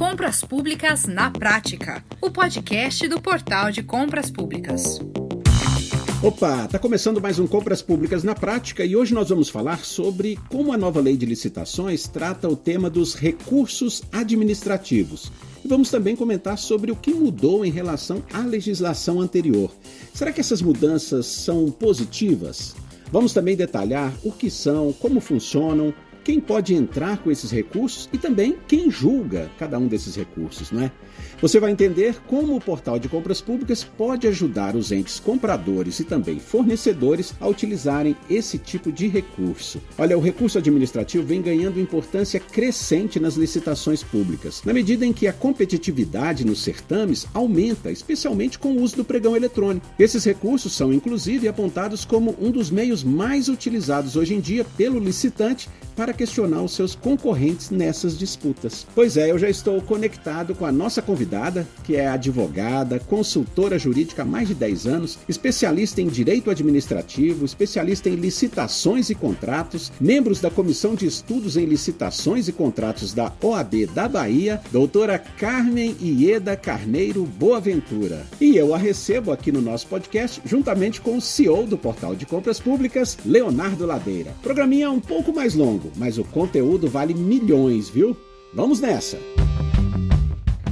Compras Públicas na Prática, o podcast do Portal de Compras Públicas. Opa, tá começando mais um Compras Públicas na Prática e hoje nós vamos falar sobre como a nova lei de licitações trata o tema dos recursos administrativos. E vamos também comentar sobre o que mudou em relação à legislação anterior. Será que essas mudanças são positivas? Vamos também detalhar o que são, como funcionam, quem pode entrar com esses recursos e também quem julga cada um desses recursos, não é? Você vai entender como o portal de compras públicas pode ajudar os entes compradores e também fornecedores a utilizarem esse tipo de recurso. Olha, o recurso administrativo vem ganhando importância crescente nas licitações públicas, na medida em que a competitividade nos certames aumenta, especialmente com o uso do pregão eletrônico. Esses recursos são inclusive apontados como um dos meios mais utilizados hoje em dia pelo licitante para questionar os seus concorrentes nessas disputas. Pois é, eu já estou conectado com a nossa convidada, que é advogada, consultora jurídica há mais de 10 anos, especialista em direito administrativo, especialista em licitações e contratos, membros da Comissão de Estudos em Licitações e Contratos da OAB da Bahia, doutora Carmen Ieda Carneiro Boaventura. E eu a recebo aqui no nosso podcast, juntamente com o CEO do Portal de Compras Públicas, Leonardo Ladeira. O programinha é um pouco mais longo, mas o conteúdo vale milhões, viu? Vamos nessa!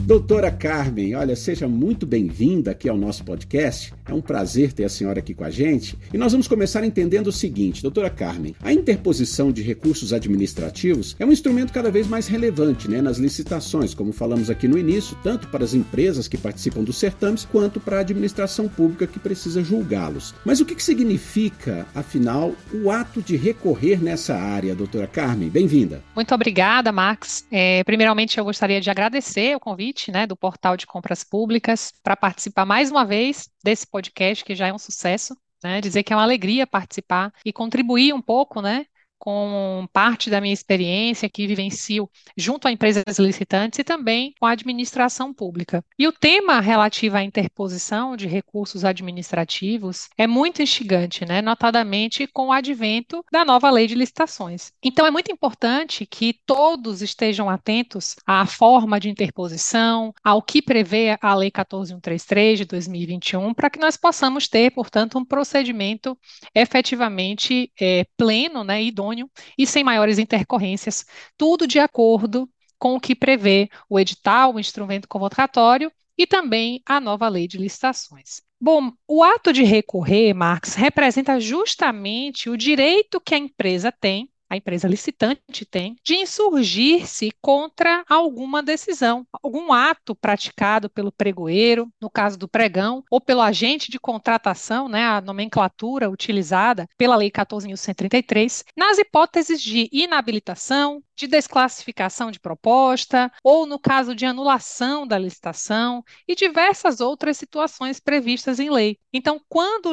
Doutora Carmen, olha, seja muito bem-vinda aqui ao nosso podcast. É um prazer ter a senhora aqui com a gente. E nós vamos começar entendendo o seguinte, doutora Carmen: a interposição de recursos administrativos é um instrumento cada vez mais relevante né, nas licitações, como falamos aqui no início, tanto para as empresas que participam dos certames, quanto para a administração pública que precisa julgá-los. Mas o que, que significa, afinal, o ato de recorrer nessa área, doutora Carmen? Bem-vinda. Muito obrigada, Max. É, primeiramente, eu gostaria de agradecer o convite né, do Portal de Compras Públicas para participar mais uma vez desse podcast, que já é um sucesso. Né, dizer que é uma alegria participar e contribuir um pouco né, com parte da minha experiência que vivencio junto a empresas licitantes e também com a administração pública. E o tema relativo à interposição de recursos administrativos é muito instigante, né? notadamente com o advento da nova lei de licitações. Então, é muito importante que todos estejam atentos à forma de interposição, ao que prevê a Lei 14133 de 2021, para que nós possamos ter, portanto, um procedimento efetivamente é, pleno né, e idôneo e sem maiores intercorrências, tudo de acordo com o que prevê o edital, o instrumento convocatório e também a nova lei de licitações. Bom, o ato de recorrer, Marx, representa justamente o direito que a empresa tem a empresa licitante tem, de insurgir-se contra alguma decisão, algum ato praticado pelo pregoeiro, no caso do pregão, ou pelo agente de contratação, né, a nomenclatura utilizada pela Lei 14.133, nas hipóteses de inabilitação, de desclassificação de proposta, ou no caso de anulação da licitação e diversas outras situações previstas em lei. Então, quando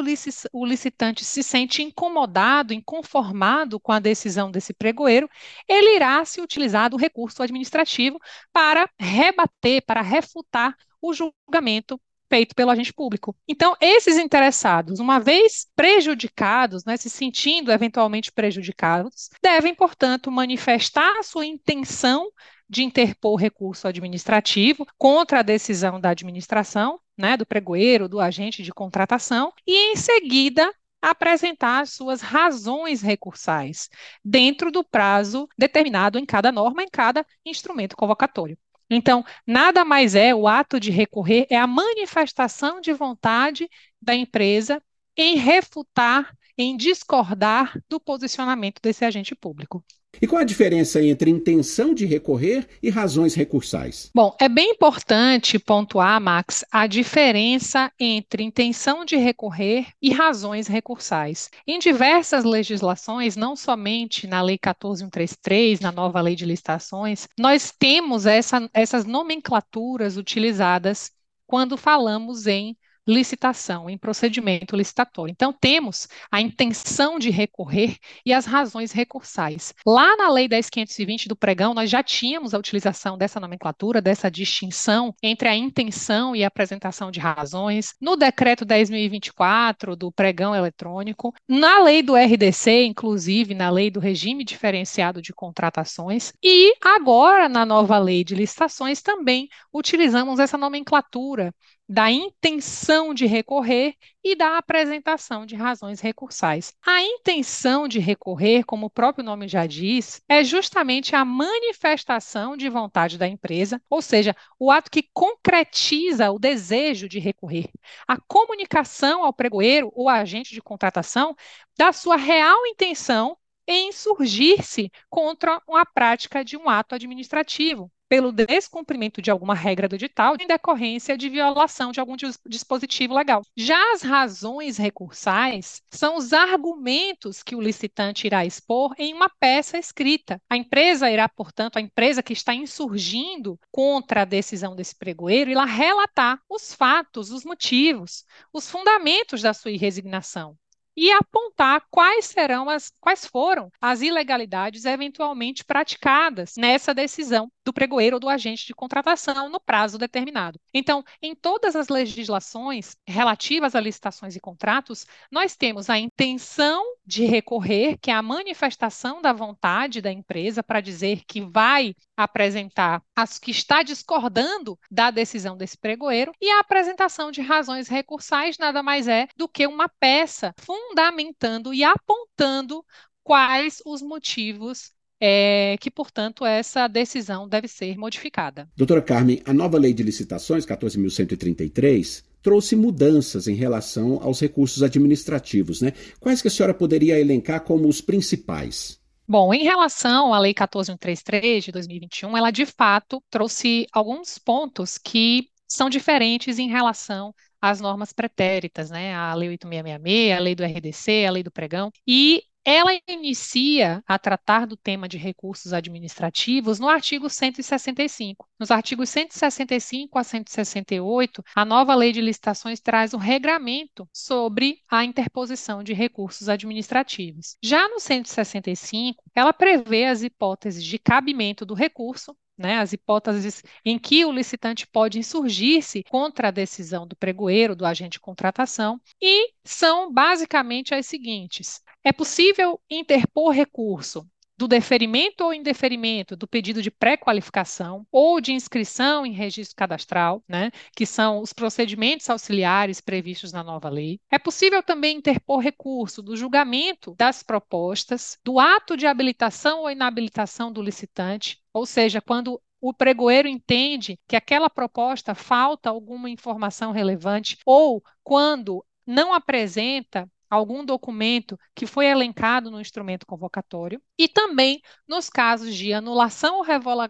o licitante se sente incomodado, inconformado com a decisão desse pregoeiro, ele irá se utilizar do recurso administrativo para rebater, para refutar o julgamento feito pelo agente público. Então, esses interessados, uma vez prejudicados, né, se sentindo eventualmente prejudicados, devem, portanto, manifestar a sua intenção de interpor recurso administrativo contra a decisão da administração, né, do pregoeiro, do agente de contratação, e em seguida apresentar as suas razões recursais, dentro do prazo determinado em cada norma, em cada instrumento convocatório. Então, nada mais é o ato de recorrer, é a manifestação de vontade da empresa em refutar, em discordar do posicionamento desse agente público. E qual a diferença entre intenção de recorrer e razões recursais? Bom, é bem importante pontuar, Max, a diferença entre intenção de recorrer e razões recursais. Em diversas legislações, não somente na Lei 14133, na nova Lei de Licitações, nós temos essa, essas nomenclaturas utilizadas quando falamos em licitação, em procedimento licitatório. Então, temos a intenção de recorrer e as razões recursais. Lá na Lei 10.520 do pregão, nós já tínhamos a utilização dessa nomenclatura, dessa distinção entre a intenção e a apresentação de razões. No decreto 10.024 do pregão eletrônico, na lei do RDC, inclusive na lei do regime diferenciado de contratações, e agora na nova lei de licitações também utilizamos essa nomenclatura da intenção de recorrer e da apresentação de razões recursais. A intenção de recorrer, como o próprio nome já diz, é justamente a manifestação de vontade da empresa, ou seja, o ato que concretiza o desejo de recorrer. A comunicação ao pregoeiro ou agente de contratação da sua real intenção em insurgir-se contra a prática de um ato administrativo, pelo descumprimento de alguma regra do edital em decorrência de violação de algum dispositivo legal. Já as razões recursais são os argumentos que o licitante irá expor em uma peça escrita. A empresa irá, portanto, a empresa que está insurgindo contra a decisão desse pregoeiro, irá relatar os fatos, os motivos, os fundamentos da sua resignação e apontar quais serão as quais foram as ilegalidades eventualmente praticadas nessa decisão do pregoeiro ou do agente de contratação no prazo determinado. Então, em todas as legislações relativas a licitações e contratos, nós temos a intenção de recorrer, que é a manifestação da vontade da empresa para dizer que vai apresentar as que está discordando da decisão desse pregoeiro e a apresentação de razões recursais nada mais é do que uma peça fundamentando e apontando quais os motivos é, que, portanto, essa decisão deve ser modificada. Doutora Carmen, a nova lei de licitações, 14.133, trouxe mudanças em relação aos recursos administrativos, né? Quais que a senhora poderia elencar como os principais? Bom, em relação à Lei 14133 de 2021, ela de fato trouxe alguns pontos que são diferentes em relação às normas pretéritas, né? A Lei 8666, a Lei do RDC, a Lei do Pregão. E ela inicia a tratar do tema de recursos administrativos no artigo 165. Nos artigos 165 a 168, a nova lei de licitações traz um regramento sobre a interposição de recursos administrativos. Já no 165, ela prevê as hipóteses de cabimento do recurso, né, as hipóteses em que o licitante pode insurgir-se contra a decisão do pregoeiro, do agente de contratação, e são basicamente as seguintes: é possível interpor recurso do deferimento ou indeferimento do pedido de pré-qualificação ou de inscrição em registro cadastral, né, que são os procedimentos auxiliares previstos na nova lei. É possível também interpor recurso do julgamento das propostas, do ato de habilitação ou inabilitação do licitante, ou seja, quando o pregoeiro entende que aquela proposta falta alguma informação relevante ou quando não apresenta algum documento que foi elencado no instrumento convocatório, e também nos casos de anulação ou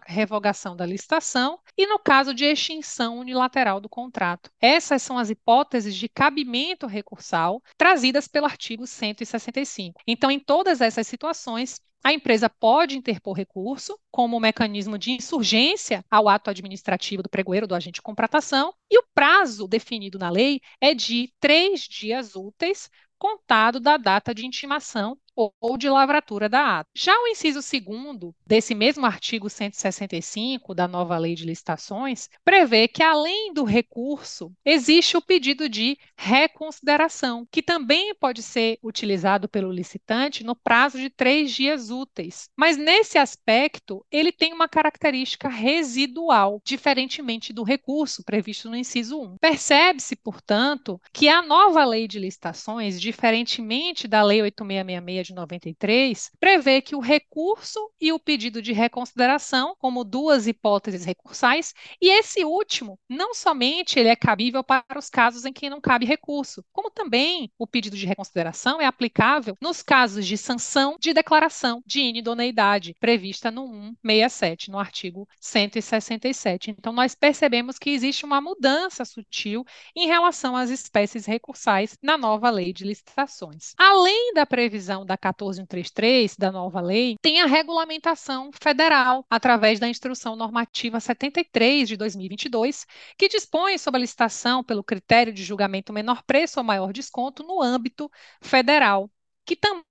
revogação da licitação e no caso de extinção unilateral do contrato. Essas são as hipóteses de cabimento recursal trazidas pelo artigo 165. Então, em todas essas situações, a empresa pode interpor recurso como mecanismo de insurgência ao ato administrativo do pregoeiro do agente de contratação, e o prazo definido na lei é de três dias úteis contado da data de intimação ou de lavratura da ata. Já o inciso segundo desse mesmo artigo 165 da nova lei de licitações prevê que além do recurso existe o pedido de reconsideração, que também pode ser utilizado pelo licitante no prazo de três dias úteis. Mas nesse aspecto ele tem uma característica residual, diferentemente do recurso previsto no inciso 1. Percebe-se, portanto, que a nova lei de licitações, diferentemente da lei 8666 de 93, prevê que o recurso e o pedido de reconsideração, como duas hipóteses recursais, e esse último, não somente ele é cabível para os casos em que não cabe recurso, como também o pedido de reconsideração é aplicável nos casos de sanção de declaração de inidoneidade prevista no 167, no artigo 167. Então, nós percebemos que existe uma mudança sutil em relação às espécies recursais na nova lei de licitações. Além da previsão da da 14133, da nova lei, tem a regulamentação federal, através da Instrução Normativa 73 de 2022, que dispõe sobre a licitação pelo critério de julgamento menor preço ou maior desconto no âmbito federal, que também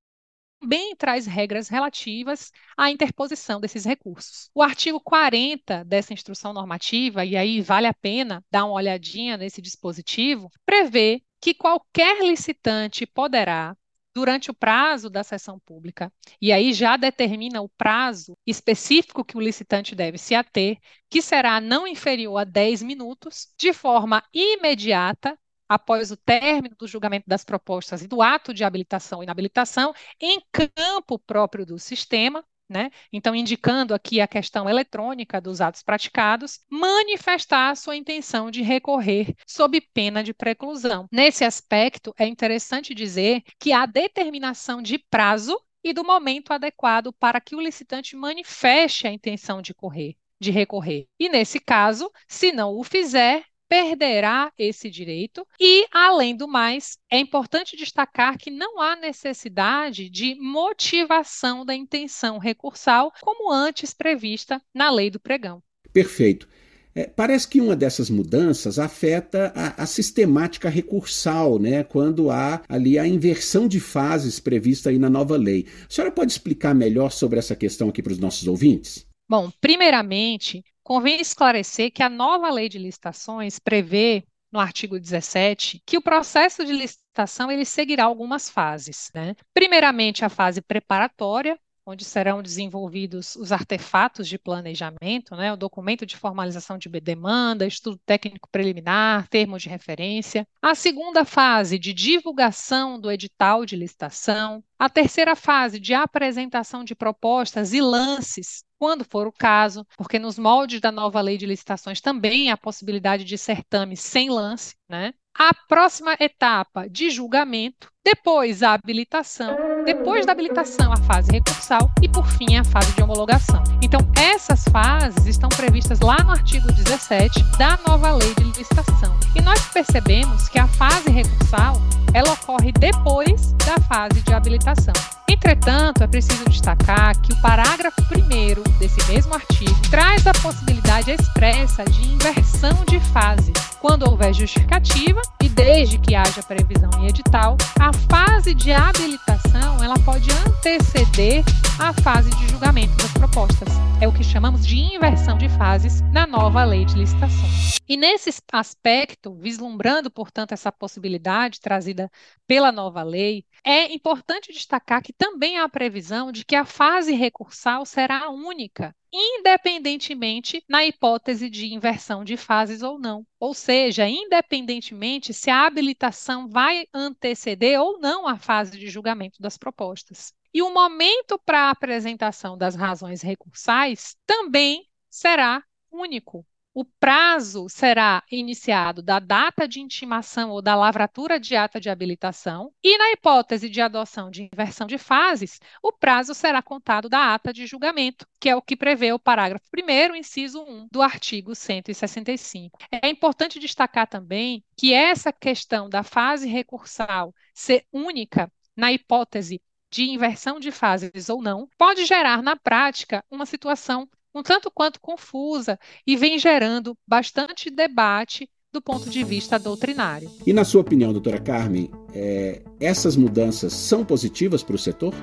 também traz regras relativas à interposição desses recursos. O artigo 40 dessa instrução normativa, e aí vale a pena dar uma olhadinha nesse dispositivo, prevê que qualquer licitante poderá, durante o prazo da sessão pública, e aí já determina o prazo específico que o licitante deve se ater, que será não inferior a 10 minutos, de forma imediata, após o término do julgamento das propostas e do ato de habilitação e inabilitação, em campo próprio do sistema, né? Então, indicando aqui a questão eletrônica dos atos praticados, manifestar sua intenção de recorrer sob pena de preclusão. Nesse aspecto, é interessante dizer que a determinação de prazo e do momento adequado para que o licitante manifeste a intenção de correr, de recorrer. E nesse caso, se não o fizer, perderá esse direito. E, além do mais, é importante destacar que não há necessidade de motivação da intenção recursal, como antes prevista na lei do pregão. Perfeito. É, parece que uma dessas mudanças afeta a, a, sistemática recursal, né, quando há ali a inversão de fases prevista aí na nova lei. A senhora pode explicar melhor sobre essa questão aqui para os nossos ouvintes? Bom, primeiramente, Convém esclarecer que a nova lei de licitações prevê, no artigo 17, que o processo de licitação ele seguirá algumas fases. Né? Primeiramente, a fase preparatória, onde serão desenvolvidos os artefatos de planejamento, né, o documento de formalização de demanda, estudo técnico preliminar, termo de referência. A segunda fase de divulgação do edital de licitação. A terceira fase de apresentação de propostas e lances quando for o caso, porque nos moldes da nova lei de licitações também há possibilidade de certame sem lance, né? A próxima etapa de julgamento, depois a habilitação, depois da habilitação a fase recursal e por fim a fase de homologação. Então essas fases estão previstas lá no artigo 17 da nova lei de licitação. E nós percebemos que a fase recursal ela ocorre depois da fase de habilitação. Entretanto, é preciso destacar que o parágrafo 1 desse mesmo artigo traz a possibilidade expressa de inversão de fase, quando houver justificativa e desde que haja previsão em edital, a fase de habilitação ela pode anteceder a fase de julgamento das propostas. É o que chamamos de inversão de fases na nova lei de licitações. E nesse aspecto, vislumbrando, portanto, essa possibilidade trazida pela nova lei, é importante destacar que também há a previsão de que a fase recursal será única, independentemente na hipótese de inversão de fases ou não. Ou seja, independentemente se a habilitação vai anteceder ou não a fase de julgamento das propostas. E o momento para a apresentação das razões recursais também será único. O prazo será iniciado da data de intimação ou da lavratura de ata de habilitação, e na hipótese de adoção de inversão de fases, o prazo será contado da ata de julgamento, que é o que prevê o parágrafo 1, inciso 1 do artigo 165. É importante destacar também que essa questão da fase recursal ser única na hipótese de inversão de fases ou não, pode gerar na prática uma situação um tanto quanto confusa e vem gerando bastante debate do ponto de vista doutrinário. E na sua opinião, doutora Carmen, é, essas mudanças são positivas para o setor?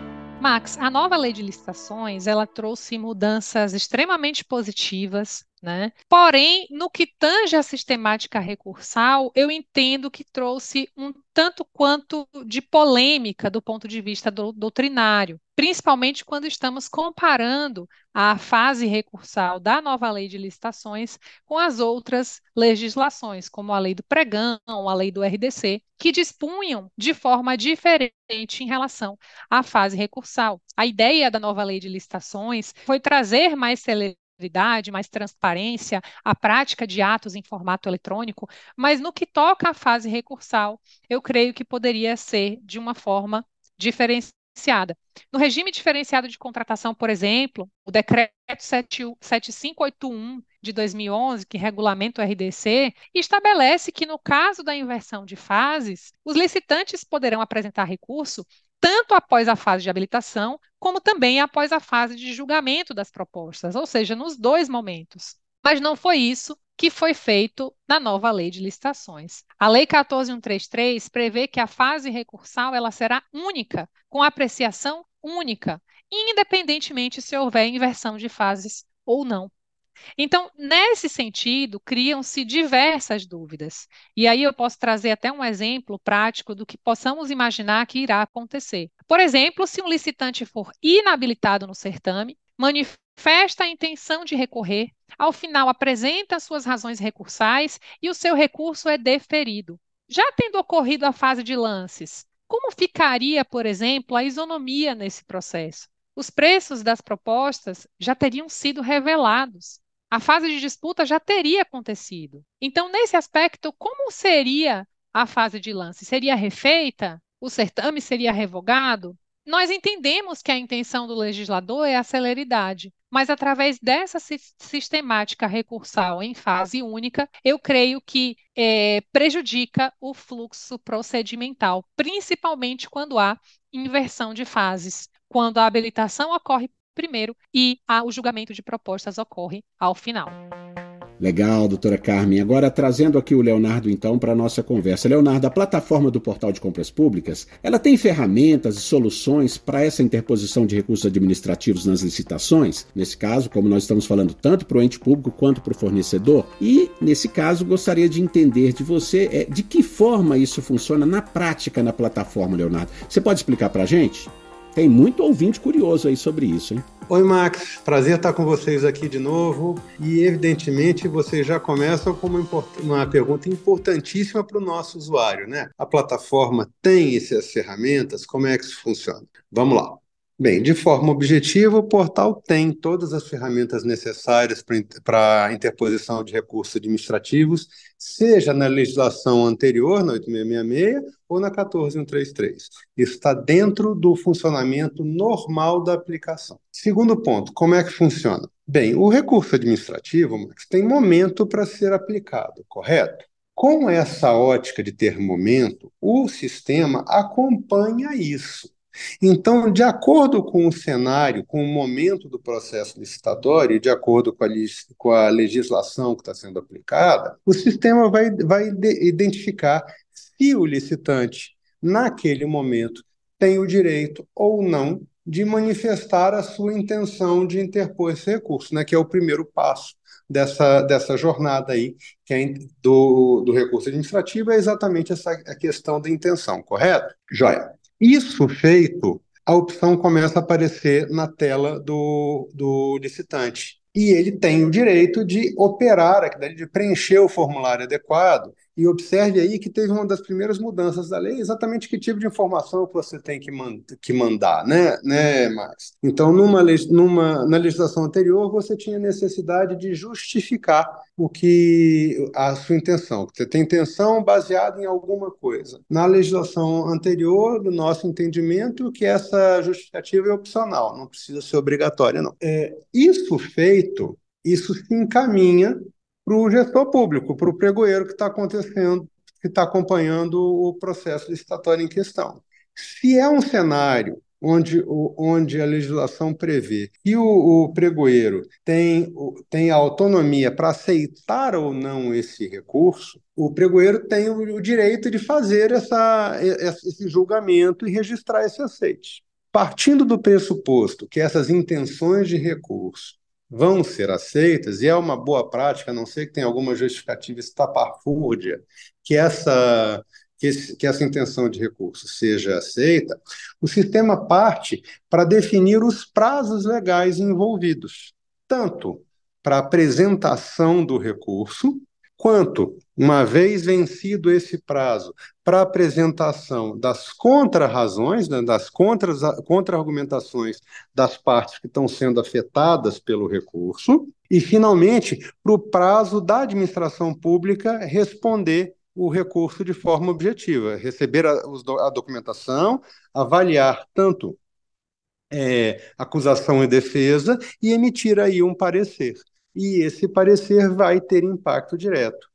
Max, a nova lei de licitações, ela trouxe mudanças extremamente positivas né? Porém, no que tange a sistemática recursal, eu entendo que trouxe um tanto quanto de polêmica do ponto de vista do, doutrinário, principalmente quando estamos comparando a fase recursal da nova lei de licitações com as outras legislações, como a lei do pregão, a lei do RDC, que dispunham de forma diferente em relação à fase recursal. A ideia da nova lei de licitações foi trazer mais celeridade mais transparência, a prática de atos em formato eletrônico, mas no que toca à fase recursal, eu creio que poderia ser de uma forma diferenciada. No regime diferenciado de contratação, por exemplo, o decreto 7581 de 2011, que regulamenta o RDC, estabelece que no caso da inversão de fases, os licitantes poderão apresentar recurso tanto após a fase de habilitação, como também após a fase de julgamento das propostas, ou seja, nos dois momentos. Mas não foi isso que foi feito na nova lei de licitações. A lei 14133 prevê que a fase recursal ela será única, com apreciação única, independentemente se houver inversão de fases ou não. Então, nesse sentido, criam-se diversas dúvidas. E aí eu posso trazer até um exemplo prático do que possamos imaginar que irá acontecer. Por exemplo, se um licitante for inabilitado no certame, manifesta a intenção de recorrer, ao final apresenta suas razões recursais e o seu recurso é deferido. Já tendo ocorrido a fase de lances, como ficaria, por exemplo, a isonomia nesse processo? Os preços das propostas já teriam sido revelados a fase de disputa já teria acontecido. Então, nesse aspecto, como seria a fase de lance? Seria refeita? O certame seria revogado? Nós entendemos que a intenção do legislador é a celeridade, mas através dessa sistemática recursal em fase única, eu creio que é, prejudica o fluxo procedimental, principalmente quando há inversão de fases, quando a habilitação ocorre primeiro e a, o julgamento de propostas ocorre ao final. Legal, doutora Carmen. Agora trazendo aqui o Leonardo então para a nossa conversa. Leonardo, a plataforma do Portal de Compras Públicas, ela tem ferramentas e soluções para essa interposição de recursos administrativos nas licitações? Nesse caso, como nós estamos falando tanto para o ente público quanto para o fornecedor. E, nesse caso, gostaria de entender de você é, de que forma isso funciona na prática na plataforma, Leonardo. Você pode explicar para a gente? Tem muito ouvinte curioso aí sobre isso, hein? Oi, Max. Prazer estar com vocês aqui de novo. E, evidentemente, vocês já começam com uma, uma pergunta importantíssima para o nosso usuário, né? A plataforma tem essas ferramentas? Como é que isso funciona? Vamos lá. Bem, de forma objetiva, o portal tem todas as ferramentas necessárias para a interposição de recursos administrativos, seja na legislação anterior, na 8666, ou na 14133. Isso está dentro do funcionamento normal da aplicação. Segundo ponto, como é que funciona? Bem, o recurso administrativo Max, tem momento para ser aplicado, correto? Com essa ótica de ter momento, o sistema acompanha isso. Então, de acordo com o cenário, com o momento do processo licitatório, de acordo com a, com a legislação que está sendo aplicada, o sistema vai, vai identificar se o licitante, naquele momento, tem o direito ou não de manifestar a sua intenção de interpor esse recurso, né, que é o primeiro passo dessa, dessa jornada aí, que é do, do recurso administrativo, é exatamente essa a questão da intenção, correto? Joia. Isso feito, a opção começa a aparecer na tela do, do licitante. E ele tem o direito de operar, de preencher o formulário adequado e observe aí que teve uma das primeiras mudanças da lei, exatamente que tipo de informação que você tem que, man que mandar, né, né, Max? Então, numa, numa, na legislação anterior, você tinha necessidade de justificar o que a sua intenção. Você tem intenção baseada em alguma coisa. Na legislação anterior, do nosso entendimento, que essa justificativa é opcional, não precisa ser obrigatória, não. É, isso feito, isso se encaminha para o gestor público, para o pregoeiro que está acontecendo, que está acompanhando o processo licitatório em questão. Se é um cenário onde, onde a legislação prevê e o, o pregoeiro tem, tem autonomia para aceitar ou não esse recurso, o pregoeiro tem o, o direito de fazer essa, esse julgamento e registrar esse aceite. Partindo do pressuposto que essas intenções de recurso vão ser aceitas, e é uma boa prática, a não ser que tenha alguma justificativa estapafúrdia, que essa, que, esse, que essa intenção de recurso seja aceita, o sistema parte para definir os prazos legais envolvidos, tanto para apresentação do recurso, quanto, uma vez vencido esse prazo, para apresentação das contra-razões, né, das contra-argumentações das partes que estão sendo afetadas pelo recurso, e, finalmente, para o prazo da administração pública responder o recurso de forma objetiva, receber a, a documentação, avaliar tanto é, acusação e defesa e emitir aí um parecer e esse parecer vai ter impacto direto.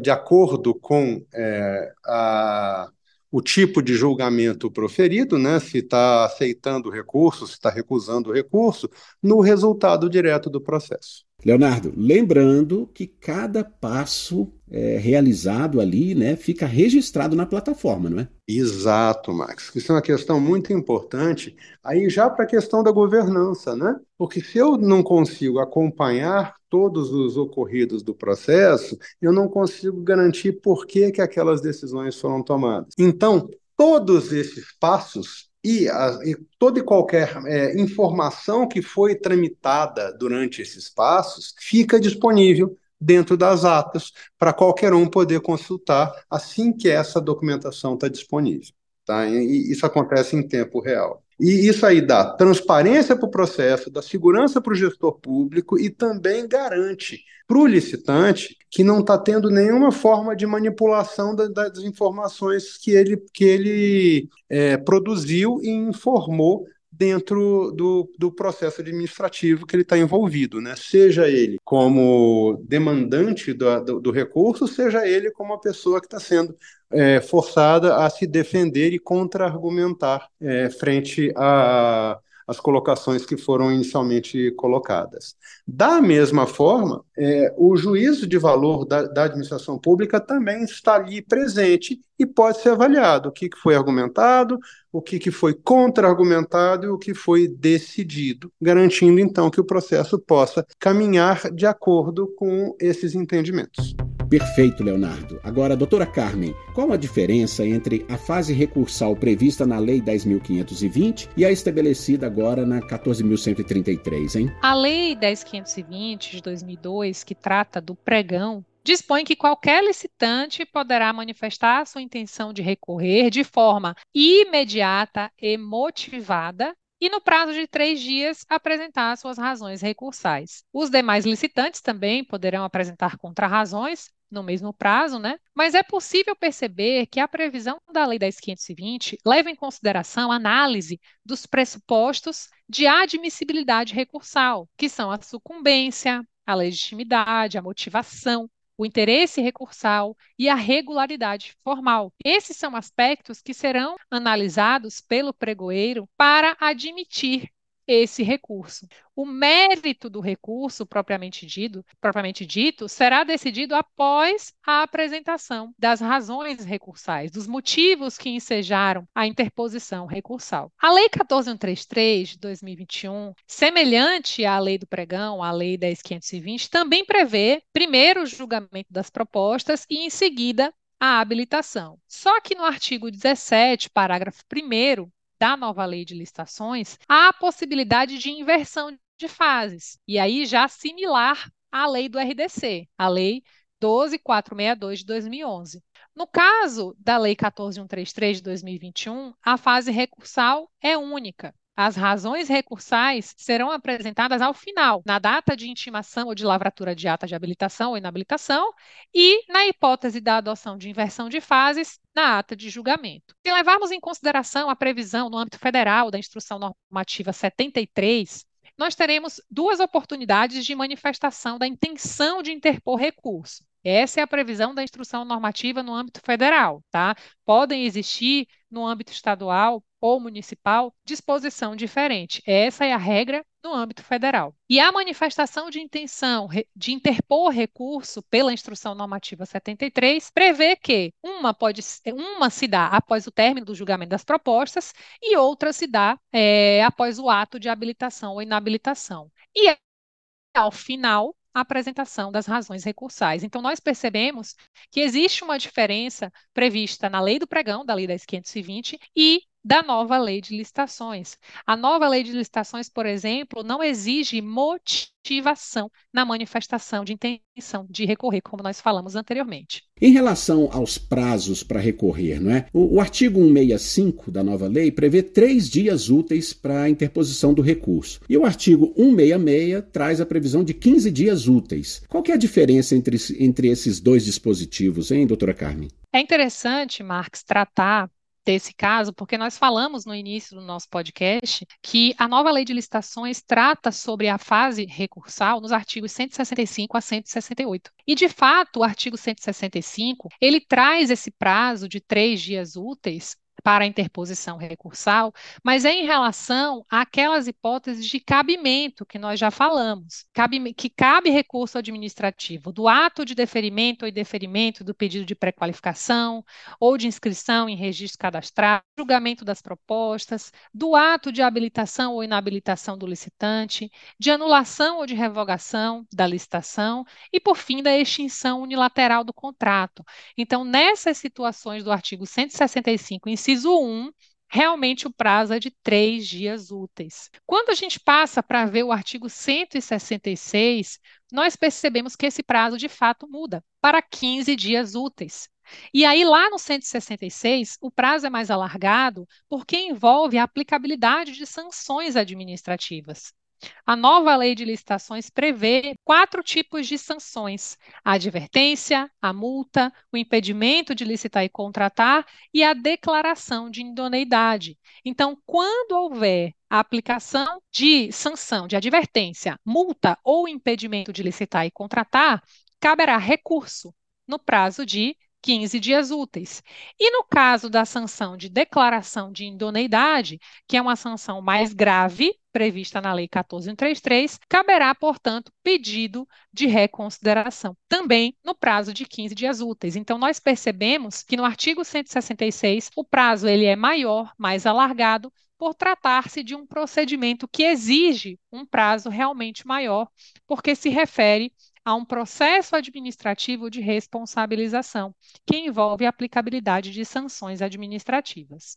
De acordo com é, a, o tipo de julgamento proferido, né, se está aceitando o recurso, se está recusando o recurso, no resultado direto do processo. Leonardo, lembrando que cada passo é, realizado ali né, fica registrado na plataforma, não é? Exato, Max. Isso é uma questão muito importante. Aí já para a questão da governança, né? Porque se eu não consigo acompanhar todos os ocorridos do processo, eu não consigo garantir por que, que aquelas decisões foram tomadas. Então, todos esses passos e, a, e toda e qualquer é, informação que foi tramitada durante esses passos fica disponível dentro das atas para qualquer um poder consultar assim que essa documentação está disponível. Tá? E isso acontece em tempo real. E isso aí dá transparência para o processo, dá segurança para o gestor público e também garante para o licitante que não está tendo nenhuma forma de manipulação da, das informações que ele, que ele é, produziu e informou dentro do, do processo administrativo que ele está envolvido, né? seja ele como demandante do, do, do, recurso, seja ele como a pessoa que está sendo é, forçada a se defender e contra-argumentar é, frente a as colocações que foram inicialmente colocadas. Da mesma forma, é, o juízo de valor da, da, administração pública também está ali presente e pode ser avaliado o que, que foi argumentado, o que, que foi contra-argumentado e o que foi decidido, garantindo então que o processo possa caminhar de acordo com esses entendimentos. Perfeito, Leonardo. Agora, doutora Carmen, qual a diferença entre a fase recursal prevista na Lei 10.520 e a estabelecida agora na 14.133, hein? A Lei 10.520 de 2002, que trata do pregão, dispõe que qualquer licitante poderá manifestar sua intenção de recorrer de forma imediata e motivada e, no prazo de três dias, apresentar suas razões recursais. Os demais licitantes também poderão apresentar contrarrazões no mesmo prazo, né? Mas é possível perceber que a previsão da Lei 10.520 leva em consideração a análise dos pressupostos de admissibilidade recursal, que são a sucumbência, a legitimidade, a motivação, o interesse recursal e a regularidade formal. Esses são aspectos que serão analisados pelo pregoeiro para admitir esse recurso. O mérito do recurso propriamente dito, propriamente dito será decidido após a apresentação das razões recursais, dos motivos que ensejaram a interposição recursal. A Lei 14133 de 2021, semelhante à Lei do Pregão, a Lei 10520, também prevê primeiro o julgamento das propostas e em seguida a habilitação. Só que no artigo 17, parágrafo 1 da nova lei de licitações, há a possibilidade de inversão de fases, e aí já similar à lei do RDC, a lei 12462 de 2011. No caso da Lei 14133 de 2021, a fase recursal é única. As razões recursais serão apresentadas ao final, na data de intimação ou de lavratura de ata de habilitação ou inabilitação, e, na hipótese da adoção de inversão de fases, na ata de julgamento. Se levarmos em consideração a previsão no âmbito federal da Instrução Normativa 73, nós teremos duas oportunidades de manifestação da intenção de interpor recurso. Essa é a previsão da instrução normativa no âmbito federal, tá? Podem existir no âmbito estadual ou municipal disposição diferente. Essa é a regra no âmbito federal. E a manifestação de intenção de interpor recurso pela Instrução Normativa 73 prevê que uma pode uma se dá após o término do julgamento das propostas e outra se dá é, após o ato de habilitação ou inabilitação. E ao final a apresentação das razões recursais. Então, nós percebemos que existe uma diferença prevista na lei do pregão, da lei 10.520, e da nova lei de licitações. A nova lei de licitações, por exemplo, não exige motivação na manifestação de intenção de recorrer, como nós falamos anteriormente. Em relação aos prazos para recorrer, não é? O, o, artigo 165 da nova lei prevê três dias úteis para a interposição do recurso. E o artigo 166 traz a previsão de 15 dias úteis. Qual é a diferença entre, entre esses dois dispositivos, hein, doutora Carmen? É interessante, Marx, tratar desse caso, porque nós falamos no início do nosso podcast que a nova lei de licitações trata sobre a fase recursal nos artigos 165 a 168. E, de fato, o artigo 165, ele traz esse prazo de três dias úteis para a interposição recursal, mas é em relação àquelas hipóteses de cabimento que nós já falamos, cabe, que cabe recurso administrativo do ato de deferimento ou deferimento do pedido de pré-qualificação ou de inscrição em registro cadastral, julgamento das propostas, do ato de habilitação ou inabilitação do licitante, de anulação ou de revogação da licitação e, por fim, da extinção unilateral do contrato. Então, nessas situações do artigo 165, inciso inciso 1, realmente o prazo é de três dias úteis. Quando a gente passa para ver o artigo 166, nós percebemos que esse prazo de fato muda para 15 dias úteis. E aí, lá no 166, o prazo é mais alargado porque envolve a aplicabilidade de sanções administrativas. A nova lei de licitações prevê quatro tipos de sanções: a advertência, a multa, o impedimento de licitar e contratar e a declaração de idoneidade. Então, quando houver a aplicação de sanção, de advertência, multa ou impedimento de licitar e contratar, caberá recurso no prazo de 15 dias úteis. E no caso da sanção de declaração de idoneidade, que é uma sanção mais grave, prevista na Lei 1433, caberá, portanto, pedido de reconsideração, também no prazo de 15 dias úteis. Então, nós percebemos que no artigo 166, o prazo ele é maior, mais alargado, por tratar-se de um procedimento que exige um prazo realmente maior, porque se refere a um processo administrativo de responsabilização, que envolve a aplicabilidade de sanções administrativas.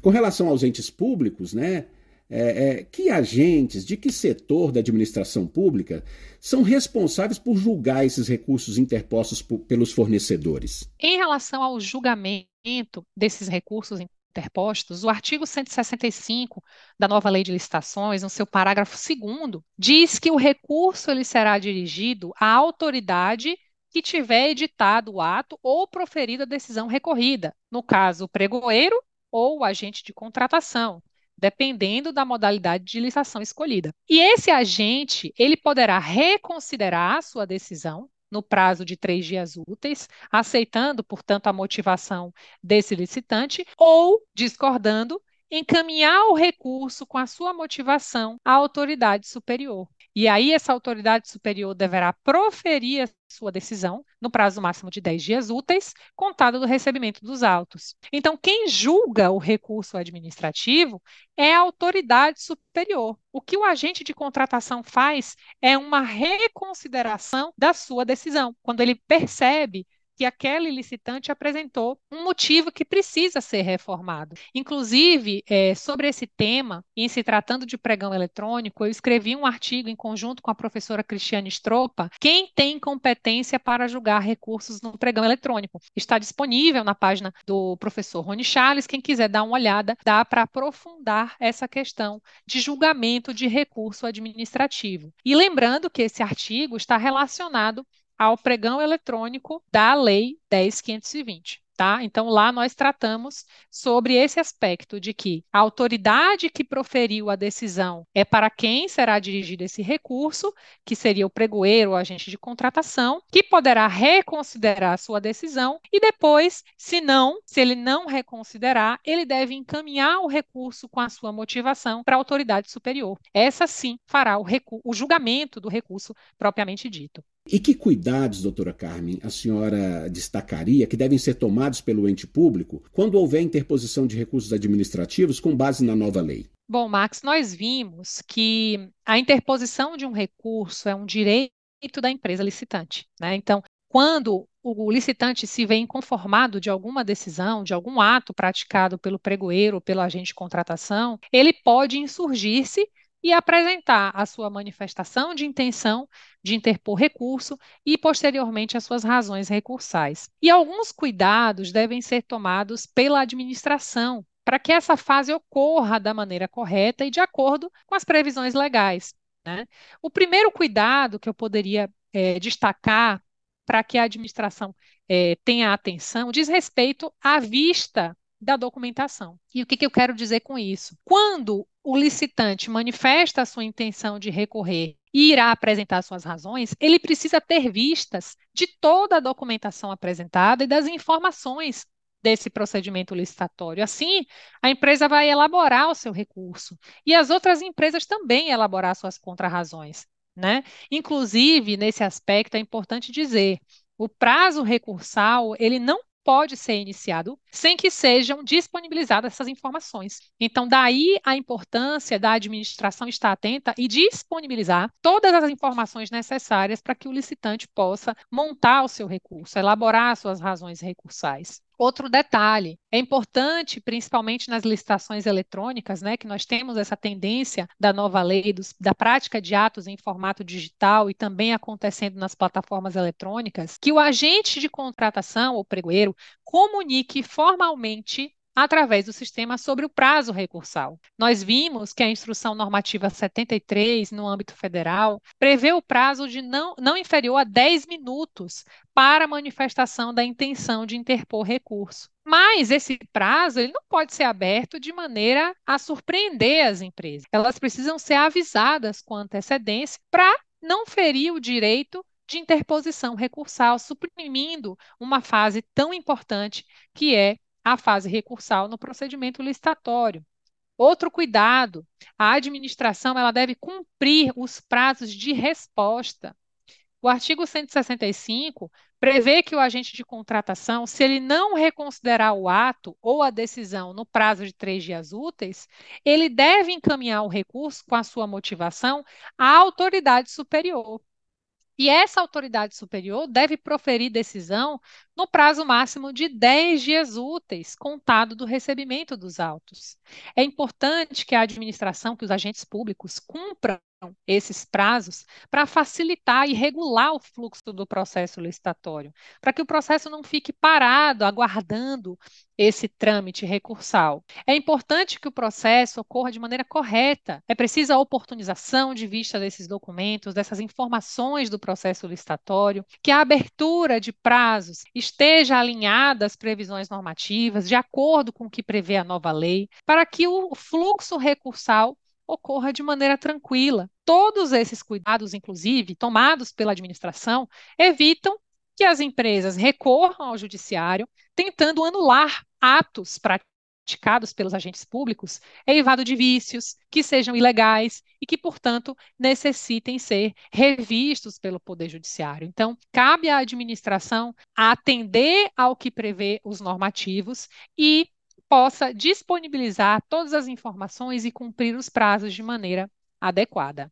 Com relação aos entes públicos, né? É, é, que agentes, de que setor da administração pública são responsáveis por julgar esses recursos interpostos por, pelos fornecedores? Em relação ao julgamento desses recursos interpostos, o artigo 165 da nova lei de licitações, no seu parágrafo 2 diz que o recurso ele será dirigido à autoridade que tiver editado o ato ou proferido a decisão recorrida, no caso, o pregoeiro ou o agente de contratação, dependendo da modalidade de licitação escolhida. E esse agente, ele poderá reconsiderar a sua decisão no prazo de três dias úteis, aceitando, portanto, a motivação desse licitante, ou discordando, encaminhar o recurso com a sua motivação à autoridade superior. E aí, essa autoridade superior deverá proferir a sua decisão no prazo máximo de 10 dias úteis, contado do recebimento dos autos. Então, quem julga o recurso administrativo é a autoridade superior. O que o agente de contratação faz é uma reconsideração da sua decisão, quando ele percebe que aquele licitante apresentou um motivo que precisa ser reformado. Inclusive, é, sobre esse tema, em se tratando de pregão eletrônico, eu escrevi um artigo em conjunto com a professora Cristiane Stropa, quem tem competência para julgar recursos no pregão eletrônico. Está disponível na página do professor Rony Charles, quem quiser dar uma olhada, dá para aprofundar essa questão de julgamento de recurso administrativo. E lembrando que esse artigo está relacionado ao pregão eletrônico da Lei 10.520. Tá? Então, lá nós tratamos sobre esse aspecto de que a autoridade que proferiu a decisão é para quem será dirigido esse recurso, que seria o pregoeiro ou agente de contratação, que poderá reconsiderar sua decisão e depois, se não, se ele não reconsiderar, ele deve encaminhar o recurso com a sua motivação para a autoridade superior. Essa sim fará o, o julgamento do recurso propriamente dito. E que cuidados, doutora Carmen, a senhora destacaria que devem ser tomados pelo ente público quando houver interposição de recursos administrativos com base na nova lei? Bom, Max, nós vimos que a interposição de um recurso é um direito da empresa licitante. Né? Então, quando o licitante se vê inconformado de alguma decisão, de algum ato praticado pelo pregoeiro ou pelo agente de contratação, ele pode insurgir-se e apresentar a sua manifestação de intenção de interpor recurso e, posteriormente, as suas razões recursais. E alguns cuidados devem ser tomados pela administração para que essa fase ocorra da maneira correta e de acordo com as previsões legais. Né? O primeiro cuidado que eu poderia é, destacar para que a administração é, tenha atenção diz respeito à vista da documentação. E o que, que eu quero dizer com isso? Quando o licitante manifesta a sua intenção de recorrer e irá apresentar suas razões, ele precisa ter vistas de toda a documentação apresentada e das informações desse procedimento licitatório. Assim, a empresa vai elaborar o seu recurso e as outras empresas também elaborar suas contrarrazões. Né? Inclusive, nesse aspecto, é importante dizer, o prazo recursal, ele não pode ser iniciado sem que sejam disponibilizadas essas informações. Então, daí a importância da administração estar atenta e disponibilizar todas as informações necessárias para que o licitante possa montar o seu recurso, elaborar suas razões recursais. Outro detalhe, é importante, principalmente nas licitações eletrônicas, né, que nós temos essa tendência da nova lei dos, da prática de atos em formato digital e também acontecendo nas plataformas eletrônicas, que o agente de contratação ou pregoeiro comunique formalmente através do sistema sobre o prazo recursal. Nós vimos que a instrução normativa 73, no âmbito federal, prevê o prazo de não, não inferior a 10 minutos para manifestação da intenção de interpor recurso. Mas esse prazo ele não pode ser aberto de maneira a surpreender as empresas. Elas precisam ser avisadas com antecedência para não ferir o direito de interposição recursal, suprimindo uma fase tão importante que é a fase recursal no procedimento licitatório. Outro cuidado, a administração ela deve cumprir os prazos de resposta. O artigo 165 prevê que o agente de contratação, se ele não reconsiderar o ato ou a decisão no prazo de três dias úteis, ele deve encaminhar o recurso com a sua motivação à autoridade superior. E essa autoridade superior deve proferir decisão no prazo máximo de 10 dias úteis, contado do recebimento dos autos. É importante que a administração, que os agentes públicos cumpram esses prazos para facilitar e regular o fluxo do processo licitatório, para que o processo não fique parado, aguardando esse trâmite recursal. É importante que o processo ocorra de maneira correta. É precisa a oportunização de vista desses documentos, dessas informações do processo licitatório, que a abertura de prazos esteja alinhada às previsões normativas, de acordo com o que prevê a nova lei, para que o fluxo recursal ocorra de maneira tranquila. Todos esses cuidados, inclusive, tomados pela administração, evitam que as empresas recorram ao judiciário tentando anular atos praticados pelos agentes públicos, eivado de vícios que sejam ilegais e que, portanto, necessitem ser revistos pelo Poder Judiciário. Então, cabe à administração atender ao que prevê os normativos e possa disponibilizar todas as informações e cumprir os prazos de maneira adequada.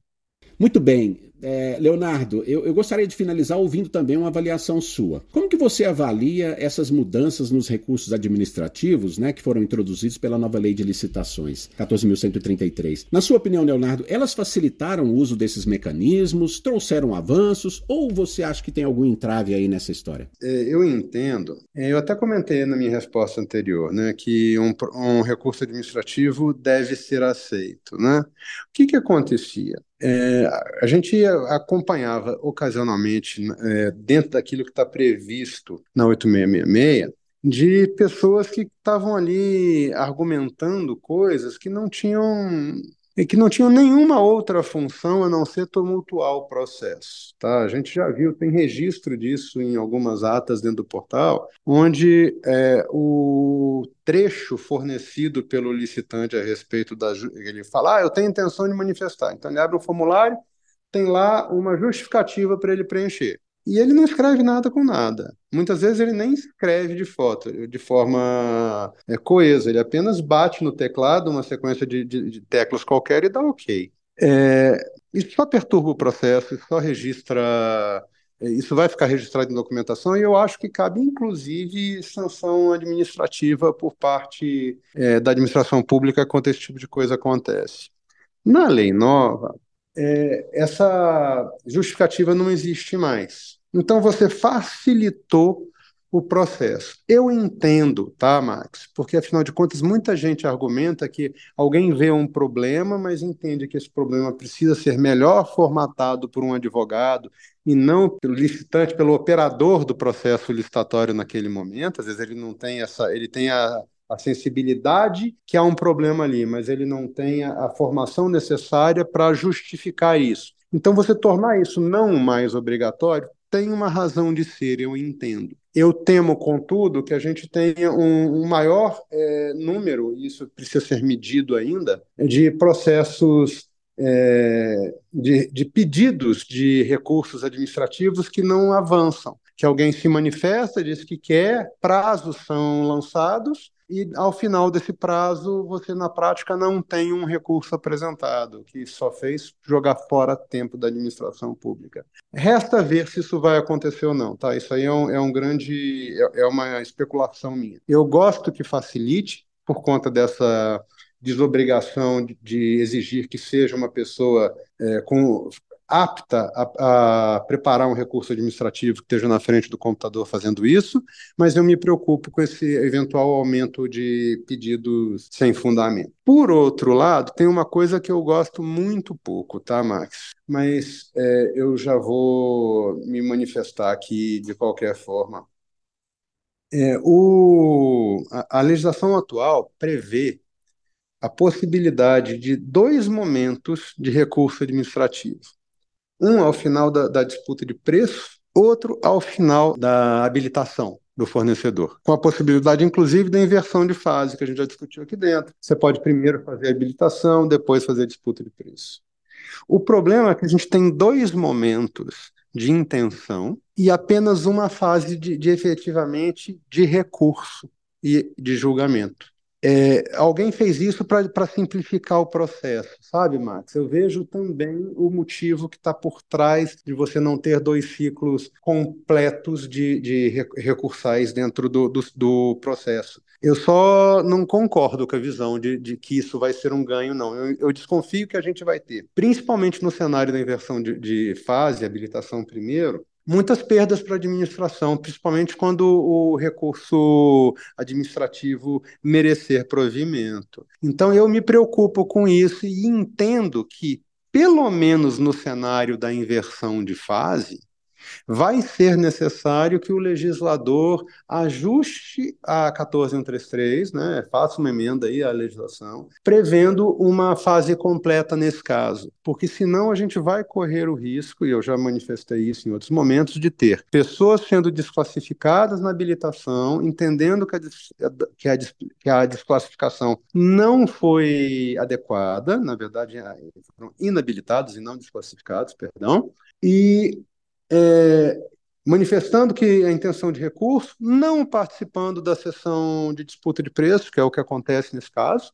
Muito bem. É, Leonardo, eu, eu, gostaria de finalizar ouvindo também uma avaliação sua. Como que você avalia essas mudanças nos recursos administrativos, né, que foram introduzidos pela nova lei de licitações, 14.133? Na sua opinião, Leonardo, elas facilitaram o uso desses mecanismos, trouxeram avanços, ou você acha que tem algum entrave aí nessa história? É, eu entendo. É, eu até comentei na minha resposta anterior, né, que um, um recurso administrativo deve ser aceito, né? O que que acontecia? É, a gente acompanhava ocasionalmente, é, dentro daquilo que está previsto na 8666, de pessoas que estavam ali argumentando coisas que não tinham e que não tinham nenhuma outra função a não ser tumultuar o processo. Tá? A gente já viu, tem registro disso em algumas atas dentro do portal, onde é, o trecho fornecido pelo licitante a respeito da. Ele fala, ah, eu tenho intenção de manifestar. Então ele abre um formulário, tem lá uma justificativa para ele preencher. E ele não escreve nada com nada. Muitas vezes ele nem escreve de foto, de forma é, coesa, ele apenas bate no teclado uma sequência de, de, de teclas qualquer e dá OK. É, isso só perturba o processo, isso só registra. É, isso vai ficar registrado em documentação e eu acho que cabe, inclusive, sanção administrativa por parte é, da administração pública quando esse tipo de coisa acontece. Na lei nova, é, essa justificativa não existe mais. Então você facilitou o processo. Eu entendo, tá, Max? Porque afinal de contas muita gente argumenta que alguém vê um problema, mas entende que esse problema precisa ser melhor formatado por um advogado e não pelo licitante, pelo operador do processo licitatório naquele momento. Às vezes ele não tem essa, ele tem a, a sensibilidade que há um problema ali, mas ele não tem a, a formação necessária para justificar isso. Então, você tornar isso não mais obrigatório tem uma razão de ser, eu entendo. Eu temo, contudo, que a gente tenha um, um maior é, número, isso precisa ser medido ainda, de processos é, de, de, pedidos de recursos administrativos que não avançam, que alguém se manifesta, diz que quer, prazos são lançados e ao final desse prazo você na prática não tem um recurso apresentado, que só fez jogar fora tempo da administração pública. Resta ver se isso vai acontecer ou não, tá? Isso aí é um, é um grande, é, é uma especulação minha. Eu gosto que facilite por conta dessa desobrigação de, de exigir que seja uma pessoa é, com apta a, a, preparar um recurso administrativo que esteja na frente do computador fazendo isso, mas eu me preocupo com esse eventual aumento de pedidos sem fundamento. Por outro lado, tem uma coisa que eu gosto muito pouco, tá, Max? Mas é, eu já vou me manifestar aqui de qualquer forma. É, o, a, a legislação atual prevê a possibilidade de dois momentos de recurso administrativo um ao final da, da disputa de preço, outro ao final da habilitação do fornecedor, com a possibilidade, inclusive, da inversão de fase, que a gente já discutiu aqui dentro. Você pode primeiro fazer a habilitação, depois fazer a disputa de preço. O problema é que a gente tem dois momentos de intenção e apenas uma fase de, de efetivamente de recurso e de julgamento. É, alguém fez isso para simplificar o processo, sabe, Max? Eu vejo também o motivo que está por trás de você não ter dois ciclos completos de, de recursais dentro do, do, do, processo. Eu só não concordo com a visão de, de que isso vai ser um ganho, não. Eu, eu, desconfio que a gente vai ter, principalmente no cenário da inversão de, de fase, habilitação primeiro, muitas perdas para a administração, principalmente quando o recurso administrativo merecer provimento. Então, eu me preocupo com isso e entendo que, pelo menos no cenário da inversão de fase, vai ser necessário que o legislador ajuste a 14133, né, faça uma emenda aí à legislação, prevendo uma fase completa nesse caso, porque senão a gente vai correr o risco, e eu já manifestei isso em outros momentos, de ter pessoas sendo desclassificadas na habilitação, entendendo que a, que a, que a desclassificação não foi adequada, na verdade, foram inabilitados e não desclassificados, perdão, e é, manifestando que a intenção de recurso, não participando da sessão de disputa de preços, que é o que acontece nesse caso,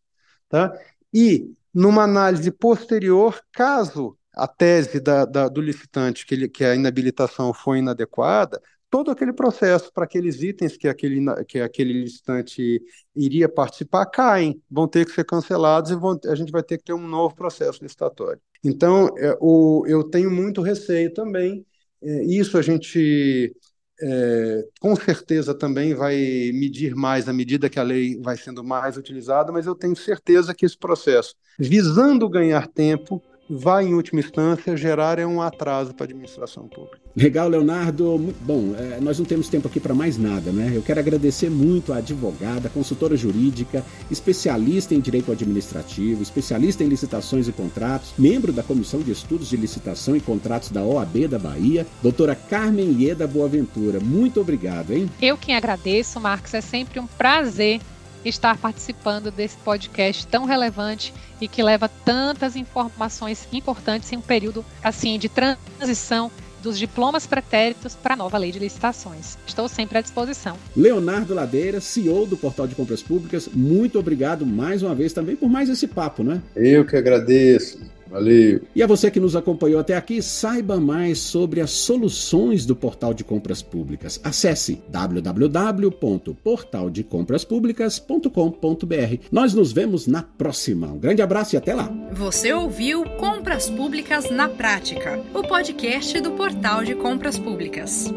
tá? e numa análise posterior, caso a tese da, da, do licitante que, ele, que a inabilitação foi inadequada, todo aquele processo para aqueles itens que aquele, que aquele licitante iria participar caem, vão ter que ser cancelados e vão, a gente vai ter que ter um novo processo licitatório. Então, é, o, eu tenho muito receio também isso a gente é, com certeza também vai medir mais à medida que a lei vai sendo mais utilizada, mas eu tenho certeza que esse processo, visando ganhar tempo, vai, em última instância, gerar um atraso para a administração pública. Legal, Leonardo. Bom, é, nós não temos tempo aqui para mais nada, né? Eu quero agradecer muito a advogada, consultora jurídica, especialista em direito administrativo, especialista em licitações e contratos, membro da Comissão de Estudos de Licitação e Contratos da OAB da Bahia, doutora Carmen Ieda Boaventura. Muito obrigado, hein? Eu quem agradeço, Marcos. É sempre um prazer estar participando desse podcast tão relevante e que leva tantas informações importantes em um período assim de transição dos diplomas pretéritos para a nova lei de licitações. Estou sempre à disposição. Leonardo Ladeira, CEO do Portal de Compras Públicas, muito obrigado mais uma vez também por mais esse papo, né? Eu que agradeço. Valeu. E a você que nos acompanhou até aqui, saiba mais sobre as soluções do Portal de Compras Públicas. Acesse www.portaldecompraspublicas.com.br. Nós nos vemos na próxima. Um grande abraço e até lá. Você ouviu Compras Públicas na Prática, o podcast do Portal de Compras Públicas.